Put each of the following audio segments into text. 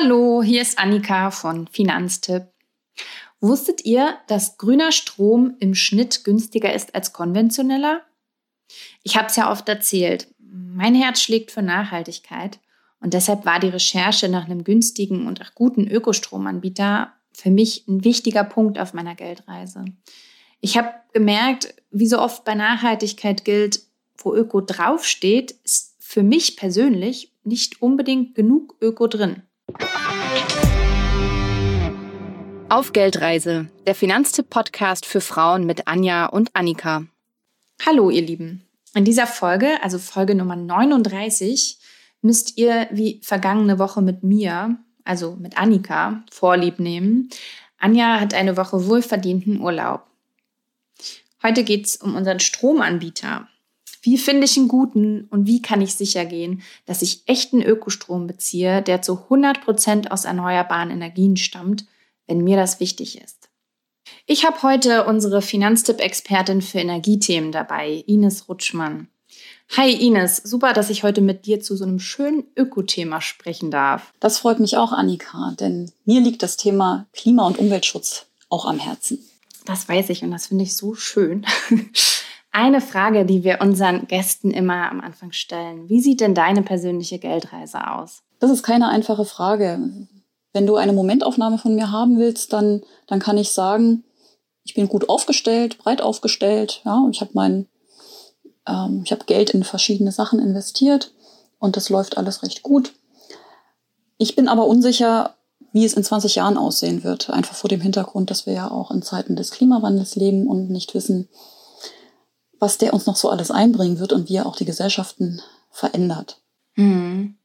Hallo, hier ist Annika von Finanztipp. Wusstet ihr, dass grüner Strom im Schnitt günstiger ist als konventioneller? Ich habe es ja oft erzählt. Mein Herz schlägt für Nachhaltigkeit und deshalb war die Recherche nach einem günstigen und auch guten Ökostromanbieter für mich ein wichtiger Punkt auf meiner Geldreise. Ich habe gemerkt, wie so oft bei Nachhaltigkeit gilt, wo Öko draufsteht, ist für mich persönlich nicht unbedingt genug Öko drin. Auf Geldreise, der Finanztipp-Podcast für Frauen mit Anja und Annika. Hallo, ihr Lieben. In dieser Folge, also Folge Nummer 39, müsst ihr wie vergangene Woche mit mir, also mit Annika, Vorlieb nehmen. Anja hat eine Woche wohlverdienten Urlaub. Heute geht es um unseren Stromanbieter. Wie finde ich einen guten und wie kann ich sicher gehen, dass ich echten Ökostrom beziehe, der zu 100 Prozent aus erneuerbaren Energien stammt, wenn mir das wichtig ist? Ich habe heute unsere Finanztipp-Expertin für Energiethemen dabei, Ines Rutschmann. Hi Ines, super, dass ich heute mit dir zu so einem schönen Ökothema sprechen darf. Das freut mich auch, Annika, denn mir liegt das Thema Klima- und Umweltschutz auch am Herzen. Das weiß ich und das finde ich so schön. Eine Frage, die wir unseren Gästen immer am Anfang stellen. Wie sieht denn deine persönliche Geldreise aus? Das ist keine einfache Frage. Wenn du eine Momentaufnahme von mir haben willst, dann, dann kann ich sagen, ich bin gut aufgestellt, breit aufgestellt. Ja, ich habe mein, ähm, ich habe Geld in verschiedene Sachen investiert und das läuft alles recht gut. Ich bin aber unsicher, wie es in 20 Jahren aussehen wird. Einfach vor dem Hintergrund, dass wir ja auch in Zeiten des Klimawandels leben und nicht wissen, was der uns noch so alles einbringen wird und wie er auch die Gesellschaften verändert. Mhm.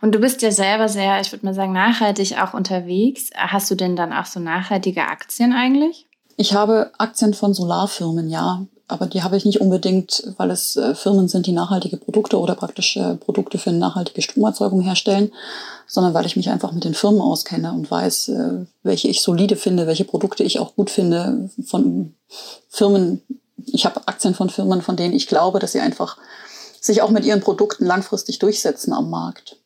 Und du bist ja selber sehr, ich würde mal sagen, nachhaltig auch unterwegs. Hast du denn dann auch so nachhaltige Aktien eigentlich? Ich habe Aktien von Solarfirmen, ja. Aber die habe ich nicht unbedingt, weil es äh, Firmen sind, die nachhaltige Produkte oder praktisch äh, Produkte für eine nachhaltige Stromerzeugung herstellen, sondern weil ich mich einfach mit den Firmen auskenne und weiß, äh, welche ich solide finde, welche Produkte ich auch gut finde von Firmen, ich habe Aktien von Firmen, von denen ich glaube, dass sie einfach sich auch mit ihren Produkten langfristig durchsetzen am Markt.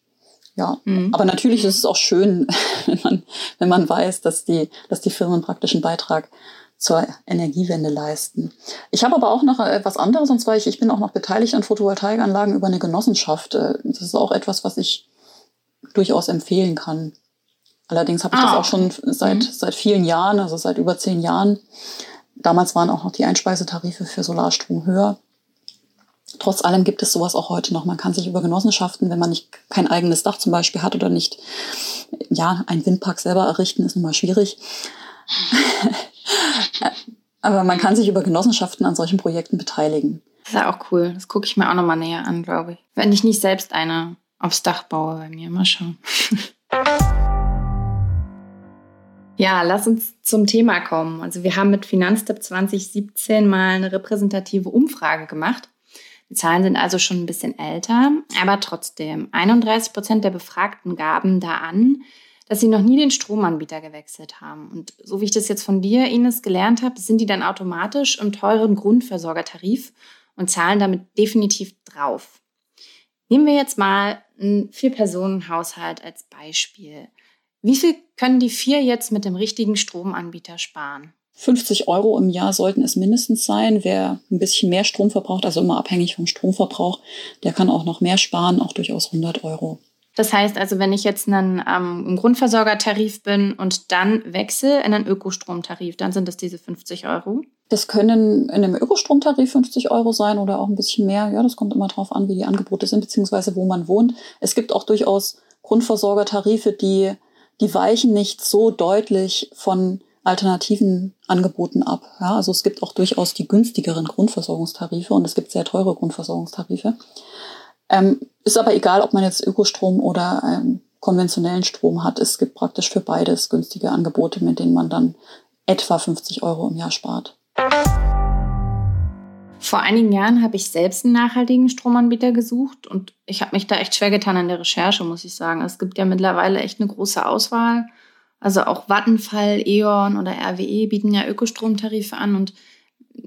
Ja, mhm. aber natürlich ist es auch schön, wenn man, wenn man weiß, dass die, dass die Firmen praktisch einen Beitrag zur Energiewende leisten. Ich habe aber auch noch etwas anderes, und zwar ich, ich bin auch noch beteiligt an Photovoltaikanlagen über eine Genossenschaft. Äh, das ist auch etwas, was ich durchaus empfehlen kann. Allerdings habe ich ah. das auch schon seit, mhm. seit vielen Jahren, also seit über zehn Jahren. Damals waren auch noch die Einspeisetarife für Solarstrom höher. Trotz allem gibt es sowas auch heute noch. Man kann sich über Genossenschaften, wenn man nicht kein eigenes Dach zum Beispiel hat oder nicht, ja, einen Windpark selber errichten, ist nun mal schwierig. Aber man kann sich über Genossenschaften an solchen Projekten beteiligen. Das ist ja auch cool. Das gucke ich mir auch nochmal näher an, glaube ich. Wenn ich nicht selbst eine aufs Dach baue bei mir. Mal schauen. Ja, lass uns zum Thema kommen. Also wir haben mit Finanztipp 2017 mal eine repräsentative Umfrage gemacht. Die Zahlen sind also schon ein bisschen älter, aber trotzdem. 31 Prozent der Befragten gaben da an, dass sie noch nie den Stromanbieter gewechselt haben. Und so wie ich das jetzt von dir, Ines, gelernt habe, sind die dann automatisch im teuren Grundversorgertarif und zahlen damit definitiv drauf. Nehmen wir jetzt mal einen Vier-Personen-Haushalt als Beispiel. Wie viel können die vier jetzt mit dem richtigen Stromanbieter sparen? 50 Euro im Jahr sollten es mindestens sein. Wer ein bisschen mehr Strom verbraucht, also immer abhängig vom Stromverbrauch, der kann auch noch mehr sparen, auch durchaus 100 Euro. Das heißt also, wenn ich jetzt einen, ähm, Grundversorgertarif bin und dann wechsle in einen Ökostromtarif, dann sind das diese 50 Euro? Das können in einem Ökostromtarif 50 Euro sein oder auch ein bisschen mehr. Ja, das kommt immer darauf an, wie die Angebote sind, beziehungsweise wo man wohnt. Es gibt auch durchaus Grundversorgertarife, die die weichen nicht so deutlich von alternativen Angeboten ab. Ja, also es gibt auch durchaus die günstigeren Grundversorgungstarife und es gibt sehr teure Grundversorgungstarife. Ähm, ist aber egal, ob man jetzt Ökostrom oder ähm, konventionellen Strom hat. Es gibt praktisch für beides günstige Angebote, mit denen man dann etwa 50 Euro im Jahr spart. Vor einigen Jahren habe ich selbst einen nachhaltigen Stromanbieter gesucht und ich habe mich da echt schwer getan an der Recherche, muss ich sagen. Es gibt ja mittlerweile echt eine große Auswahl. Also auch Vattenfall, E.ON oder RWE bieten ja Ökostromtarife an und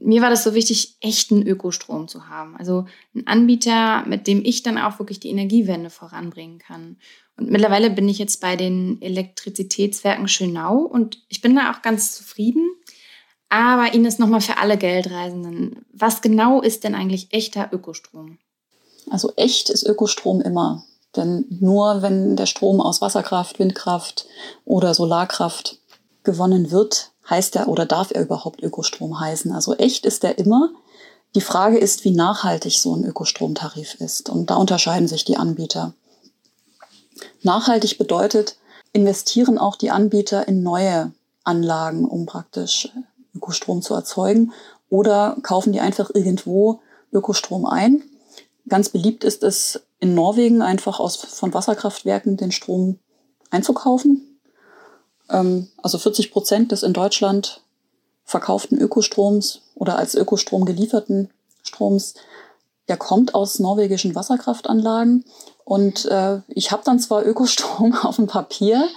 mir war das so wichtig, echten Ökostrom zu haben. Also einen Anbieter, mit dem ich dann auch wirklich die Energiewende voranbringen kann. Und mittlerweile bin ich jetzt bei den Elektrizitätswerken Schönau und ich bin da auch ganz zufrieden. Aber Ines, nochmal für alle Geldreisenden. Was genau ist denn eigentlich echter Ökostrom? Also echt ist Ökostrom immer. Denn nur wenn der Strom aus Wasserkraft, Windkraft oder Solarkraft gewonnen wird, heißt er oder darf er überhaupt Ökostrom heißen. Also echt ist er immer. Die Frage ist, wie nachhaltig so ein Ökostromtarif ist. Und da unterscheiden sich die Anbieter. Nachhaltig bedeutet, investieren auch die Anbieter in neue Anlagen, um praktisch Ökostrom zu erzeugen, oder kaufen die einfach irgendwo Ökostrom ein. Ganz beliebt ist es in Norwegen einfach aus, von Wasserkraftwerken den Strom einzukaufen. Ähm, also 40 Prozent des in Deutschland verkauften Ökostroms oder als Ökostrom gelieferten Stroms, der kommt aus norwegischen Wasserkraftanlagen. Und äh, ich habe dann zwar Ökostrom auf dem Papier,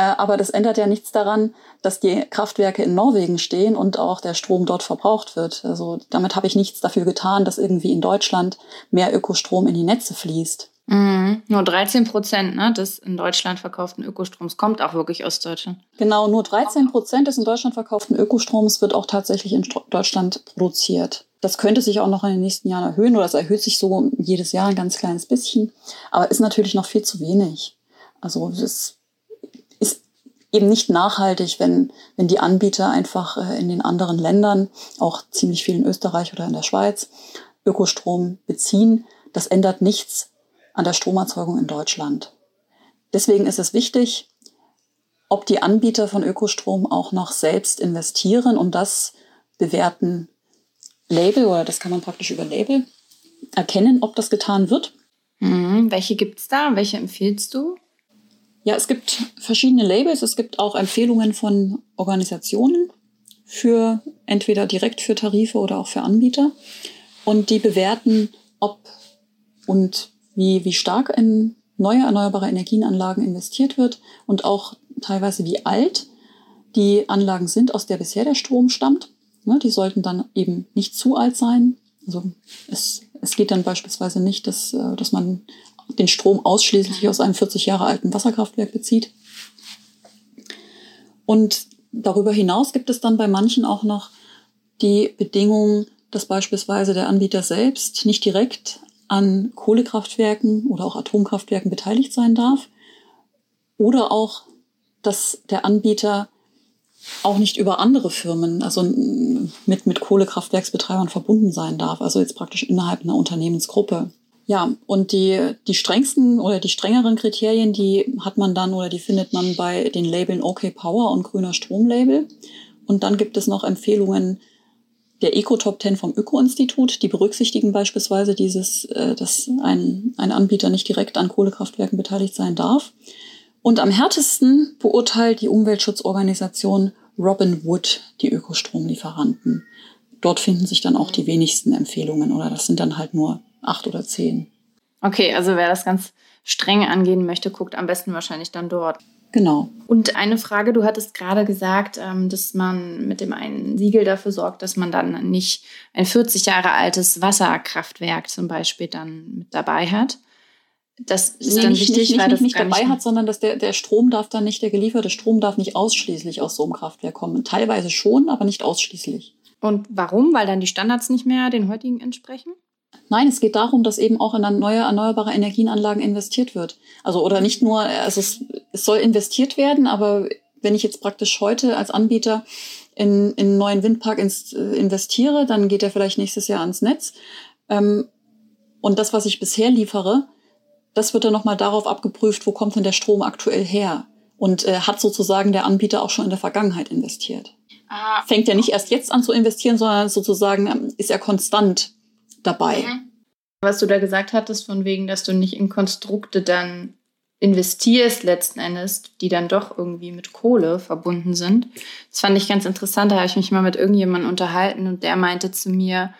aber das ändert ja nichts daran, dass die Kraftwerke in Norwegen stehen und auch der Strom dort verbraucht wird. Also damit habe ich nichts dafür getan, dass irgendwie in Deutschland mehr Ökostrom in die Netze fließt. Mhm. Nur 13 Prozent ne, des in Deutschland verkauften Ökostroms kommt auch wirklich aus Deutschland. Genau, nur 13 Prozent des in Deutschland verkauften Ökostroms wird auch tatsächlich in Deutschland produziert. Das könnte sich auch noch in den nächsten Jahren erhöhen oder es erhöht sich so jedes Jahr ein ganz kleines bisschen, aber ist natürlich noch viel zu wenig. Also ist eben nicht nachhaltig, wenn, wenn die Anbieter einfach äh, in den anderen Ländern, auch ziemlich viel in Österreich oder in der Schweiz, Ökostrom beziehen. Das ändert nichts an der Stromerzeugung in Deutschland. Deswegen ist es wichtig, ob die Anbieter von Ökostrom auch noch selbst investieren und das bewerten Label oder das kann man praktisch über Label erkennen, ob das getan wird. Mhm. Welche gibt es da? Welche empfiehlst du? Ja, es gibt verschiedene Labels. Es gibt auch Empfehlungen von Organisationen für entweder direkt für Tarife oder auch für Anbieter. Und die bewerten, ob und wie, wie stark in neue erneuerbare Energienanlagen investiert wird und auch teilweise wie alt die Anlagen sind, aus der bisher der Strom stammt. Ja, die sollten dann eben nicht zu alt sein. Also es, es geht dann beispielsweise nicht, dass, äh, dass man den Strom ausschließlich aus einem 40 Jahre alten Wasserkraftwerk bezieht. Und darüber hinaus gibt es dann bei manchen auch noch die Bedingung, dass beispielsweise der Anbieter selbst nicht direkt an Kohlekraftwerken oder auch Atomkraftwerken beteiligt sein darf. Oder auch, dass der Anbieter auch nicht über andere Firmen, also mit, mit Kohlekraftwerksbetreibern verbunden sein darf, also jetzt praktisch innerhalb einer Unternehmensgruppe. Ja, und die, die strengsten oder die strengeren Kriterien, die hat man dann oder die findet man bei den Labeln OK Power und Grüner Stromlabel. Und dann gibt es noch Empfehlungen der Eco-Top 10 vom Öko-Institut, die berücksichtigen beispielsweise dieses, äh, dass ein, ein Anbieter nicht direkt an Kohlekraftwerken beteiligt sein darf. Und am härtesten beurteilt die Umweltschutzorganisation Robin Wood die Ökostromlieferanten. Dort finden sich dann auch die wenigsten Empfehlungen oder das sind dann halt nur acht oder zehn. Okay, also wer das ganz streng angehen möchte, guckt am besten wahrscheinlich dann dort. Genau. Und eine Frage, du hattest gerade gesagt, ähm, dass man mit dem einen Siegel dafür sorgt, dass man dann nicht ein 40 Jahre altes Wasserkraftwerk zum Beispiel dann mit dabei hat. Das ist nee, dann nicht, wichtig, nicht, weil nicht, das nicht dabei nicht hat, sondern dass der, der Strom darf dann nicht, der gelieferte Strom darf nicht ausschließlich aus so einem Kraftwerk kommen. Teilweise schon, aber nicht ausschließlich. Und warum? Weil dann die Standards nicht mehr den heutigen entsprechen? Nein, es geht darum, dass eben auch in neue erneuerbare Energienanlagen investiert wird. Also oder nicht nur, also es, es soll investiert werden, aber wenn ich jetzt praktisch heute als Anbieter in, in einen neuen Windpark ins, äh, investiere, dann geht er vielleicht nächstes Jahr ans Netz. Ähm, und das, was ich bisher liefere, das wird dann nochmal darauf abgeprüft, wo kommt denn der Strom aktuell her? Und äh, hat sozusagen der Anbieter auch schon in der Vergangenheit investiert. Ah. Fängt ja nicht erst jetzt an zu investieren, sondern sozusagen ähm, ist er konstant dabei. Mhm. Was du da gesagt hattest, von wegen, dass du nicht in Konstrukte dann investierst letzten Endes, die dann doch irgendwie mit Kohle verbunden sind. Das fand ich ganz interessant. Da habe ich mich mal mit irgendjemandem unterhalten und der meinte zu mir,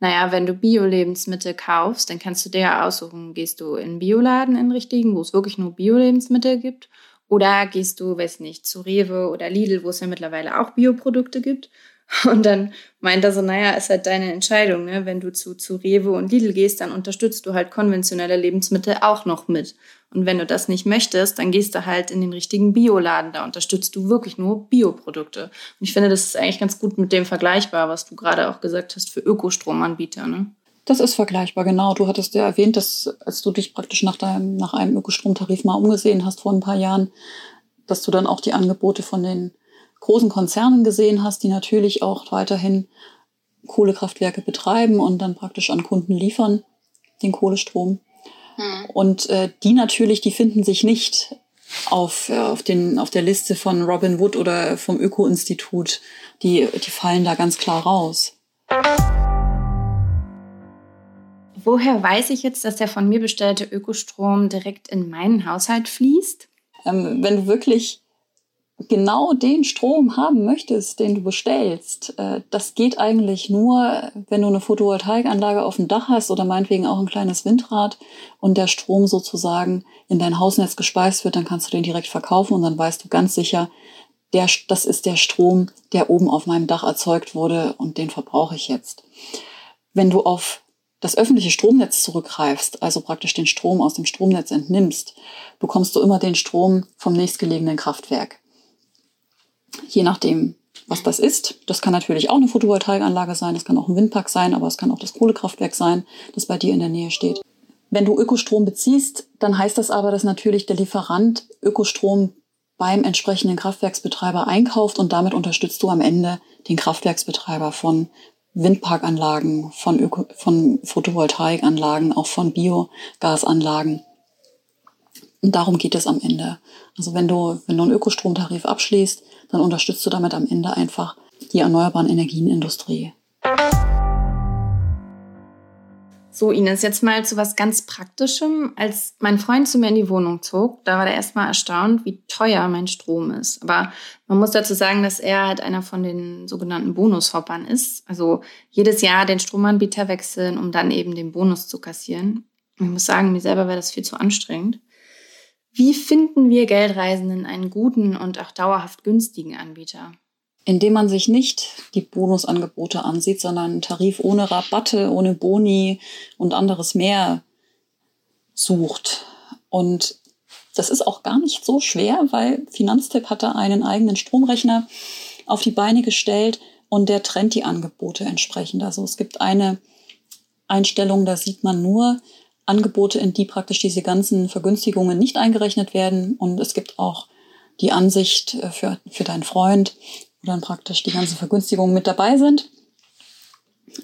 naja, wenn du Bio-Lebensmittel kaufst, dann kannst du dir ja aussuchen, gehst du in Bioladen in richtigen, wo es wirklich nur Bio-Lebensmittel gibt, oder gehst du, weiß nicht, zu Rewe oder Lidl, wo es ja mittlerweile auch Bioprodukte gibt. Und dann meint er so, naja, ist halt deine Entscheidung. Ne? Wenn du zu, zu Rewe und Lidl gehst, dann unterstützt du halt konventionelle Lebensmittel auch noch mit. Und wenn du das nicht möchtest, dann gehst du halt in den richtigen Bioladen. Da unterstützt du wirklich nur Bioprodukte. Und ich finde, das ist eigentlich ganz gut mit dem vergleichbar, was du gerade auch gesagt hast für Ökostromanbieter. Ne? Das ist vergleichbar, genau. Du hattest ja erwähnt, dass als du dich praktisch nach, deinem, nach einem Ökostromtarif mal umgesehen hast vor ein paar Jahren, dass du dann auch die Angebote von den großen Konzernen gesehen hast, die natürlich auch weiterhin Kohlekraftwerke betreiben und dann praktisch an Kunden liefern, den Kohlestrom. Hm. Und äh, die natürlich, die finden sich nicht auf, äh, auf, den, auf der Liste von Robin Wood oder vom Öko-Institut. Die, die fallen da ganz klar raus. Woher weiß ich jetzt, dass der von mir bestellte Ökostrom direkt in meinen Haushalt fließt? Ähm, wenn du wirklich genau den Strom haben möchtest, den du bestellst, äh, das geht eigentlich nur, wenn du eine Photovoltaikanlage auf dem Dach hast oder meinetwegen auch ein kleines Windrad und der Strom sozusagen in dein Hausnetz gespeist wird, dann kannst du den direkt verkaufen und dann weißt du ganz sicher, der, das ist der Strom, der oben auf meinem Dach erzeugt wurde und den verbrauche ich jetzt. Wenn du auf das öffentliche Stromnetz zurückgreifst, also praktisch den Strom aus dem Stromnetz entnimmst, bekommst du immer den Strom vom nächstgelegenen Kraftwerk je nachdem, was das ist. Das kann natürlich auch eine Photovoltaikanlage sein, das kann auch ein Windpark sein, aber es kann auch das Kohlekraftwerk sein, das bei dir in der Nähe steht. Wenn du Ökostrom beziehst, dann heißt das aber, dass natürlich der Lieferant Ökostrom beim entsprechenden Kraftwerksbetreiber einkauft und damit unterstützt du am Ende den Kraftwerksbetreiber von Windparkanlagen, von, Öko von Photovoltaikanlagen, auch von Biogasanlagen. Und darum geht es am Ende. Also wenn du, wenn du einen Ökostromtarif abschließt, dann unterstützt du damit am Ende einfach die erneuerbaren Energienindustrie. So, Ines, jetzt mal zu was ganz Praktischem. Als mein Freund zu mir in die Wohnung zog, da war er erstmal erstaunt, wie teuer mein Strom ist. Aber man muss dazu sagen, dass er halt einer von den sogenannten Bonushoppern ist. Also jedes Jahr den Stromanbieter wechseln, um dann eben den Bonus zu kassieren. Ich muss sagen, mir selber wäre das viel zu anstrengend. Wie finden wir Geldreisenden einen guten und auch dauerhaft günstigen Anbieter? Indem man sich nicht die Bonusangebote ansieht, sondern einen Tarif ohne Rabatte, ohne Boni und anderes mehr sucht. Und das ist auch gar nicht so schwer, weil Finanztipp hat da einen eigenen Stromrechner auf die Beine gestellt und der trennt die Angebote entsprechend. Also es gibt eine Einstellung, da sieht man nur, Angebote, in die praktisch diese ganzen Vergünstigungen nicht eingerechnet werden. Und es gibt auch die Ansicht äh, für, für deinen Freund, wo dann praktisch die ganzen Vergünstigungen mit dabei sind.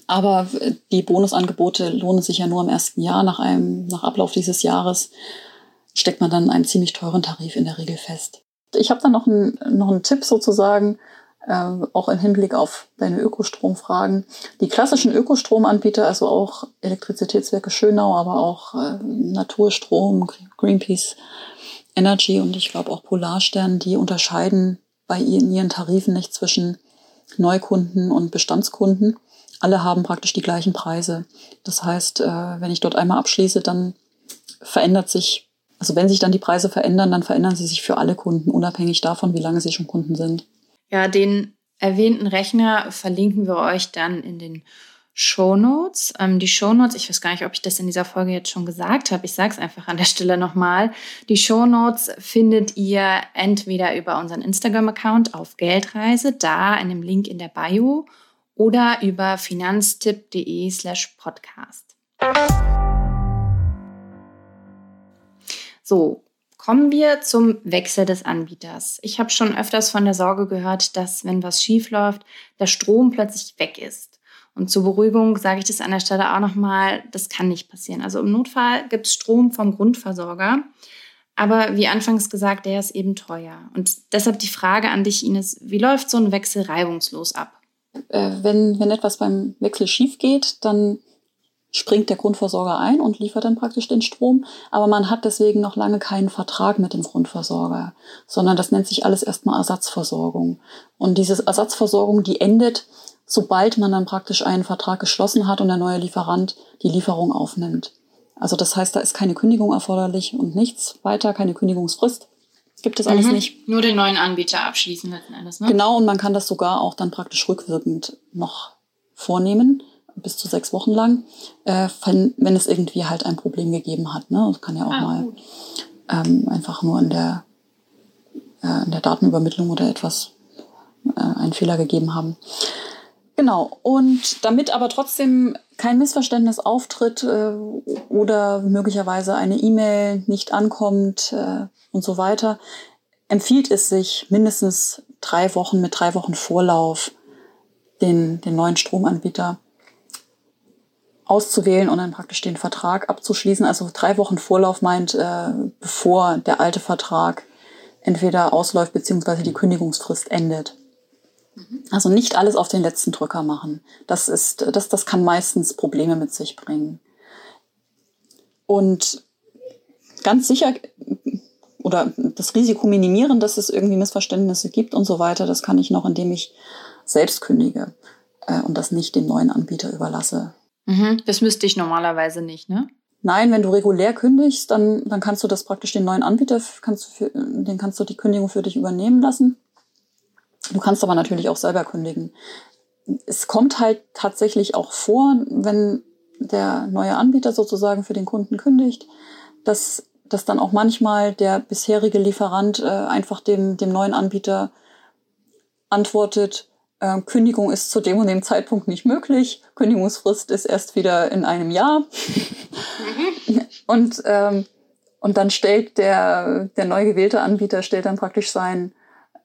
Aber äh, die Bonusangebote lohnen sich ja nur im ersten Jahr. Nach, einem, nach Ablauf dieses Jahres steckt man dann einen ziemlich teuren Tarif in der Regel fest. Ich habe dann noch einen, noch einen Tipp sozusagen, äh, auch im Hinblick auf deine Ökostromfragen. Die klassischen Ökostromanbieter, also auch Elektrizitätswerke Schönau, aber auch äh, Naturstrom, Greenpeace Energy und ich glaube auch Polarstern, die unterscheiden bei ihren, ihren Tarifen nicht zwischen Neukunden und Bestandskunden. Alle haben praktisch die gleichen Preise. Das heißt, äh, wenn ich dort einmal abschließe, dann verändert sich, also wenn sich dann die Preise verändern, dann verändern sie sich für alle Kunden, unabhängig davon, wie lange sie schon Kunden sind. Ja, den erwähnten Rechner verlinken wir euch dann in den Shownotes. Ähm, die Shownotes, ich weiß gar nicht, ob ich das in dieser Folge jetzt schon gesagt habe. Ich sage es einfach an der Stelle nochmal. Die Shownotes findet ihr entweder über unseren Instagram-Account auf Geldreise, da in dem Link in der Bio, oder über finanztipp.de slash podcast. So, Kommen wir zum Wechsel des Anbieters. Ich habe schon öfters von der Sorge gehört, dass wenn was schief läuft, der Strom plötzlich weg ist. Und zur Beruhigung sage ich das an der Stelle auch nochmal, das kann nicht passieren. Also im Notfall gibt es Strom vom Grundversorger. Aber wie anfangs gesagt, der ist eben teuer. Und deshalb die Frage an dich, Ines, wie läuft so ein Wechsel reibungslos ab? Äh, wenn, wenn etwas beim Wechsel schief geht, dann springt der Grundversorger ein und liefert dann praktisch den Strom. Aber man hat deswegen noch lange keinen Vertrag mit dem Grundversorger, sondern das nennt sich alles erstmal Ersatzversorgung. Und diese Ersatzversorgung, die endet, sobald man dann praktisch einen Vertrag geschlossen hat und der neue Lieferant die Lieferung aufnimmt. Also das heißt, da ist keine Kündigung erforderlich und nichts weiter, keine Kündigungsfrist, gibt es alles mhm. nicht. Nur den neuen Anbieter abschließen letzten Endes, ne? Genau, und man kann das sogar auch dann praktisch rückwirkend noch vornehmen, bis zu sechs Wochen lang, äh, wenn, wenn es irgendwie halt ein Problem gegeben hat. Ne? Das kann ja auch ah, mal ähm, einfach nur in der, äh, in der Datenübermittlung oder etwas äh, einen Fehler gegeben haben. Genau, und damit aber trotzdem kein Missverständnis auftritt äh, oder möglicherweise eine E-Mail nicht ankommt äh, und so weiter, empfiehlt es sich mindestens drei Wochen mit drei Wochen Vorlauf den, den neuen Stromanbieter auszuwählen und dann praktisch den Vertrag abzuschließen. Also drei Wochen Vorlauf meint, äh, bevor der alte Vertrag entweder ausläuft beziehungsweise die Kündigungsfrist endet. Also nicht alles auf den letzten Drücker machen. Das ist, das, das kann meistens Probleme mit sich bringen. Und ganz sicher oder das Risiko minimieren, dass es irgendwie Missverständnisse gibt und so weiter, das kann ich noch, indem ich selbst kündige äh, und das nicht dem neuen Anbieter überlasse. Mhm, das müsste ich normalerweise nicht, ne? Nein, wenn du regulär kündigst, dann, dann kannst du das praktisch den neuen Anbieter, kannst du für, den kannst du die Kündigung für dich übernehmen lassen. Du kannst aber natürlich auch selber kündigen. Es kommt halt tatsächlich auch vor, wenn der neue Anbieter sozusagen für den Kunden kündigt, dass, dass dann auch manchmal der bisherige Lieferant äh, einfach dem, dem neuen Anbieter antwortet, äh, Kündigung ist zu dem und dem Zeitpunkt nicht möglich, Kündigungsfrist ist erst wieder in einem Jahr. Mhm. und, ähm, und dann stellt der, der neu gewählte Anbieter stellt dann praktisch sein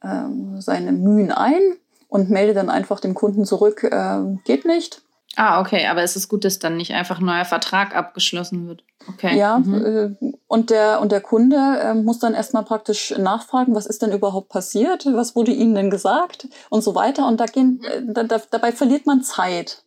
ähm, seine Mühen ein und melde dann einfach dem Kunden zurück, äh, geht nicht. Ah, okay, aber es ist gut, dass dann nicht einfach ein neuer Vertrag abgeschlossen wird. Okay. Ja, mhm. äh, und, der, und der Kunde äh, muss dann erstmal praktisch nachfragen, was ist denn überhaupt passiert, was wurde Ihnen denn gesagt und so weiter. Und da gehen, äh, da, da, dabei verliert man Zeit.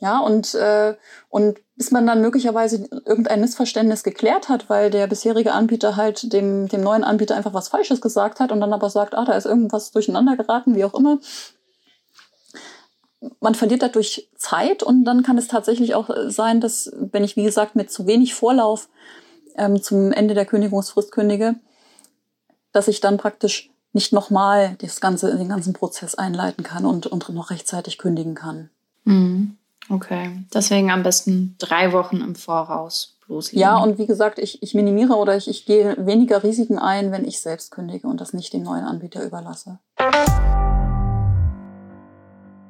Ja, und, äh, und bis man dann möglicherweise irgendein Missverständnis geklärt hat, weil der bisherige Anbieter halt dem, dem neuen Anbieter einfach was Falsches gesagt hat und dann aber sagt, ah, da ist irgendwas durcheinander geraten, wie auch immer. Man verliert dadurch Zeit und dann kann es tatsächlich auch sein, dass, wenn ich, wie gesagt, mit zu wenig Vorlauf ähm, zum Ende der Kündigungsfrist kündige, dass ich dann praktisch nicht nochmal das ganze, den ganzen Prozess einleiten kann und, und noch rechtzeitig kündigen kann. Mhm. Okay, deswegen am besten drei Wochen im Voraus loslegen. Ja, und wie gesagt, ich, ich minimiere oder ich, ich gehe weniger Risiken ein, wenn ich selbst kündige und das nicht dem neuen Anbieter überlasse.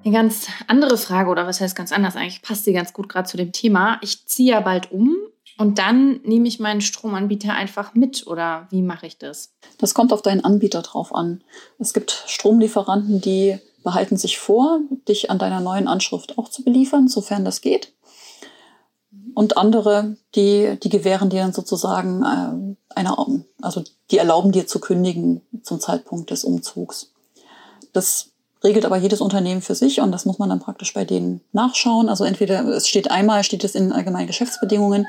Eine ganz andere Frage, oder was heißt ganz anders? Eigentlich passt die ganz gut gerade zu dem Thema. Ich ziehe ja bald um und dann nehme ich meinen Stromanbieter einfach mit oder wie mache ich das? Das kommt auf deinen Anbieter drauf an. Es gibt Stromlieferanten, die behalten sich vor, dich an deiner neuen Anschrift auch zu beliefern, sofern das geht. Und andere, die, die gewähren dir dann sozusagen äh, eine, also die erlauben dir zu kündigen zum Zeitpunkt des Umzugs. Das regelt aber jedes Unternehmen für sich und das muss man dann praktisch bei denen nachschauen. Also entweder es steht einmal, steht es in allgemeinen Geschäftsbedingungen.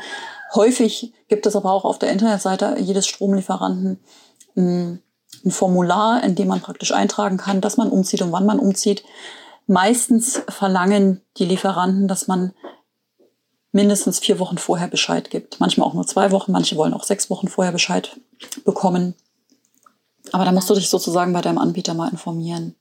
Häufig gibt es aber auch auf der Internetseite jedes Stromlieferanten mh, ein Formular, in dem man praktisch eintragen kann, dass man umzieht und wann man umzieht. Meistens verlangen die Lieferanten, dass man mindestens vier Wochen vorher Bescheid gibt. Manchmal auch nur zwei Wochen, manche wollen auch sechs Wochen vorher Bescheid bekommen. Aber da musst du dich sozusagen bei deinem Anbieter mal informieren.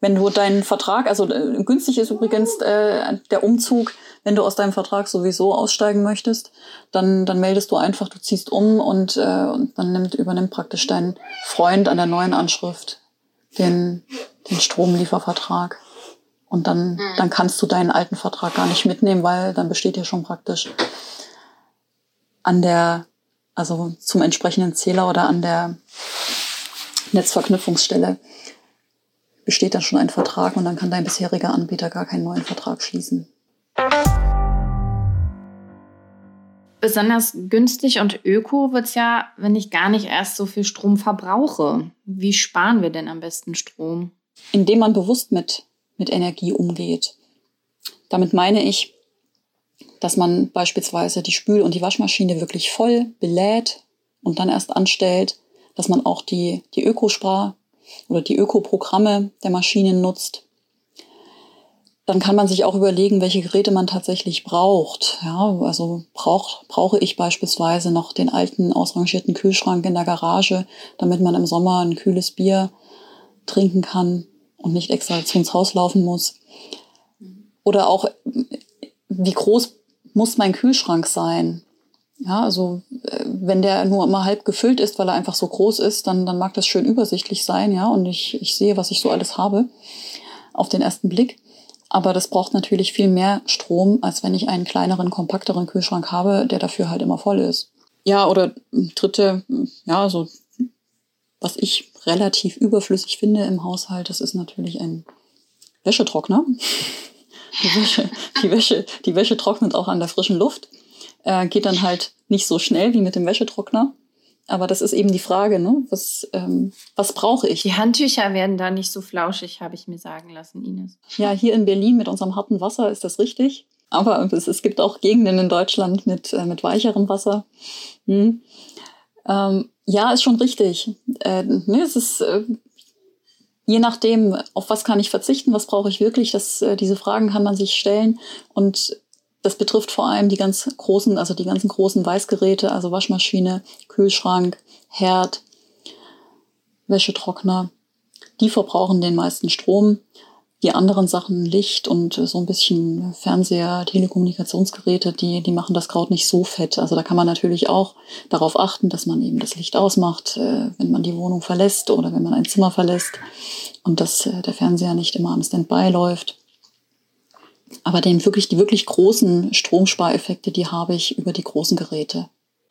Wenn du deinen Vertrag, also äh, günstig ist übrigens äh, der Umzug, wenn du aus deinem Vertrag sowieso aussteigen möchtest, dann, dann meldest du einfach, du ziehst um und, äh, und dann nimmt, übernimmt praktisch dein Freund an der neuen Anschrift den, den Stromliefervertrag. Und dann, mhm. dann kannst du deinen alten Vertrag gar nicht mitnehmen, weil dann besteht ja schon praktisch an der, also zum entsprechenden Zähler oder an der Netzverknüpfungsstelle besteht dann schon ein Vertrag und dann kann dein bisheriger Anbieter gar keinen neuen Vertrag schließen. Besonders günstig und öko wird es ja, wenn ich gar nicht erst so viel Strom verbrauche. Wie sparen wir denn am besten Strom? Indem man bewusst mit, mit Energie umgeht. Damit meine ich, dass man beispielsweise die Spül- und die Waschmaschine wirklich voll belädt und dann erst anstellt, dass man auch die, die Ökospar- oder die Ökoprogramme der Maschinen nutzt. dann kann man sich auch überlegen, welche Geräte man tatsächlich braucht. Ja, also brauch, brauche ich beispielsweise noch den alten ausrangierten Kühlschrank in der Garage, damit man im Sommer ein kühles Bier trinken kann und nicht extra ins Haus laufen muss. Oder auch, wie groß muss mein Kühlschrank sein? Ja, also äh, wenn der nur immer halb gefüllt ist, weil er einfach so groß ist, dann, dann mag das schön übersichtlich sein, ja, und ich, ich sehe, was ich so alles habe auf den ersten Blick. Aber das braucht natürlich viel mehr Strom, als wenn ich einen kleineren, kompakteren Kühlschrank habe, der dafür halt immer voll ist. Ja, oder dritte, ja, so was ich relativ überflüssig finde im Haushalt, das ist natürlich ein Wäschetrockner. Die Wäsche, die Wäsche, die Wäsche trocknet auch an der frischen Luft. Äh, geht dann halt nicht so schnell wie mit dem Wäschetrockner. Aber das ist eben die Frage, ne? Was, ähm, was brauche ich? Die Handtücher werden da nicht so flauschig, habe ich mir sagen lassen, Ines. Ja, hier in Berlin mit unserem harten Wasser ist das richtig. Aber es, es gibt auch Gegenden in Deutschland mit, äh, mit weicherem Wasser. Hm. Ähm, ja, ist schon richtig. Äh, ne, es ist äh, je nachdem, auf was kann ich verzichten, was brauche ich wirklich, das, äh, diese Fragen kann man sich stellen. Und das betrifft vor allem die ganz großen, also die ganzen großen Weißgeräte, also Waschmaschine, Kühlschrank, Herd, Wäschetrockner. Die verbrauchen den meisten Strom. Die anderen Sachen, Licht und so ein bisschen Fernseher, Telekommunikationsgeräte, die, die machen das Kraut nicht so fett. Also da kann man natürlich auch darauf achten, dass man eben das Licht ausmacht, äh, wenn man die Wohnung verlässt oder wenn man ein Zimmer verlässt und dass äh, der Fernseher nicht immer am Standby läuft. Aber den wirklich, die wirklich großen Stromspareffekte, die habe ich über die großen Geräte.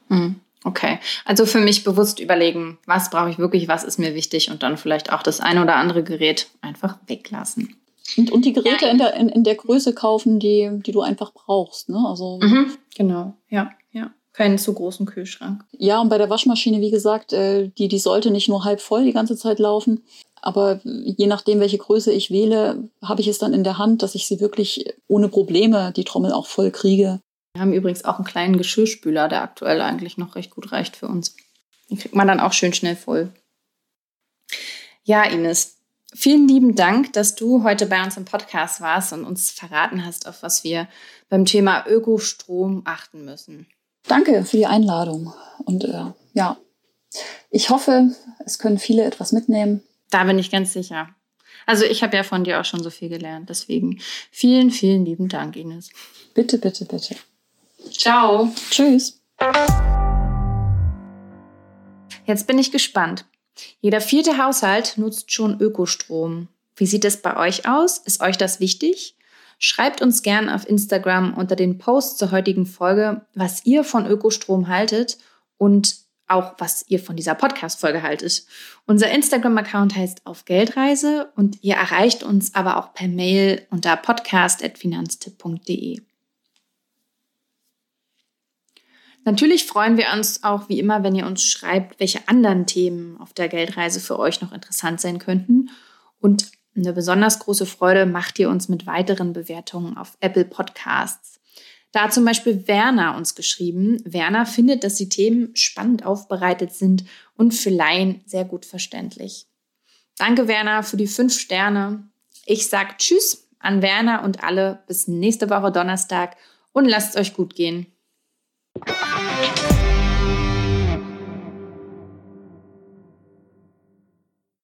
Mhm. Okay, also für mich bewusst überlegen, was brauche ich wirklich, was ist mir wichtig und dann vielleicht auch das eine oder andere Gerät einfach weglassen. Und, und die Geräte in der, in, in der Größe kaufen, die, die du einfach brauchst. Ne? Also, mhm, genau, ja, ja. Keinen zu großen Kühlschrank. Ja, und bei der Waschmaschine, wie gesagt, äh, die, die sollte nicht nur halb voll die ganze Zeit laufen, aber je nachdem, welche Größe ich wähle, habe ich es dann in der Hand, dass ich sie wirklich ohne Probleme die Trommel auch voll kriege. Wir haben übrigens auch einen kleinen Geschirrspüler, der aktuell eigentlich noch recht gut reicht für uns. Den kriegt man dann auch schön schnell voll. Ja, Ines, vielen lieben Dank, dass du heute bei uns im Podcast warst und uns verraten hast, auf was wir beim Thema Ökostrom achten müssen. Danke für die Einladung. Und äh, ja, ich hoffe, es können viele etwas mitnehmen. Da bin ich ganz sicher. Also ich habe ja von dir auch schon so viel gelernt. Deswegen vielen, vielen lieben Dank, Ines. Bitte, bitte, bitte. Ciao. Tschüss. Jetzt bin ich gespannt. Jeder vierte Haushalt nutzt schon Ökostrom. Wie sieht es bei euch aus? Ist euch das wichtig? Schreibt uns gern auf Instagram unter den Post zur heutigen Folge, was ihr von Ökostrom haltet und auch, was ihr von dieser Podcast-Folge haltet. Unser Instagram-Account heißt auf Geldreise und ihr erreicht uns aber auch per Mail unter podcast.finanztipp.de. Natürlich freuen wir uns auch wie immer, wenn ihr uns schreibt, welche anderen Themen auf der Geldreise für euch noch interessant sein könnten. Und eine besonders große Freude macht ihr uns mit weiteren Bewertungen auf Apple Podcasts. Da hat zum Beispiel Werner uns geschrieben. Werner findet, dass die Themen spannend aufbereitet sind und für Laien sehr gut verständlich. Danke, Werner, für die fünf Sterne. Ich sage Tschüss an Werner und alle bis nächste Woche Donnerstag und lasst es euch gut gehen.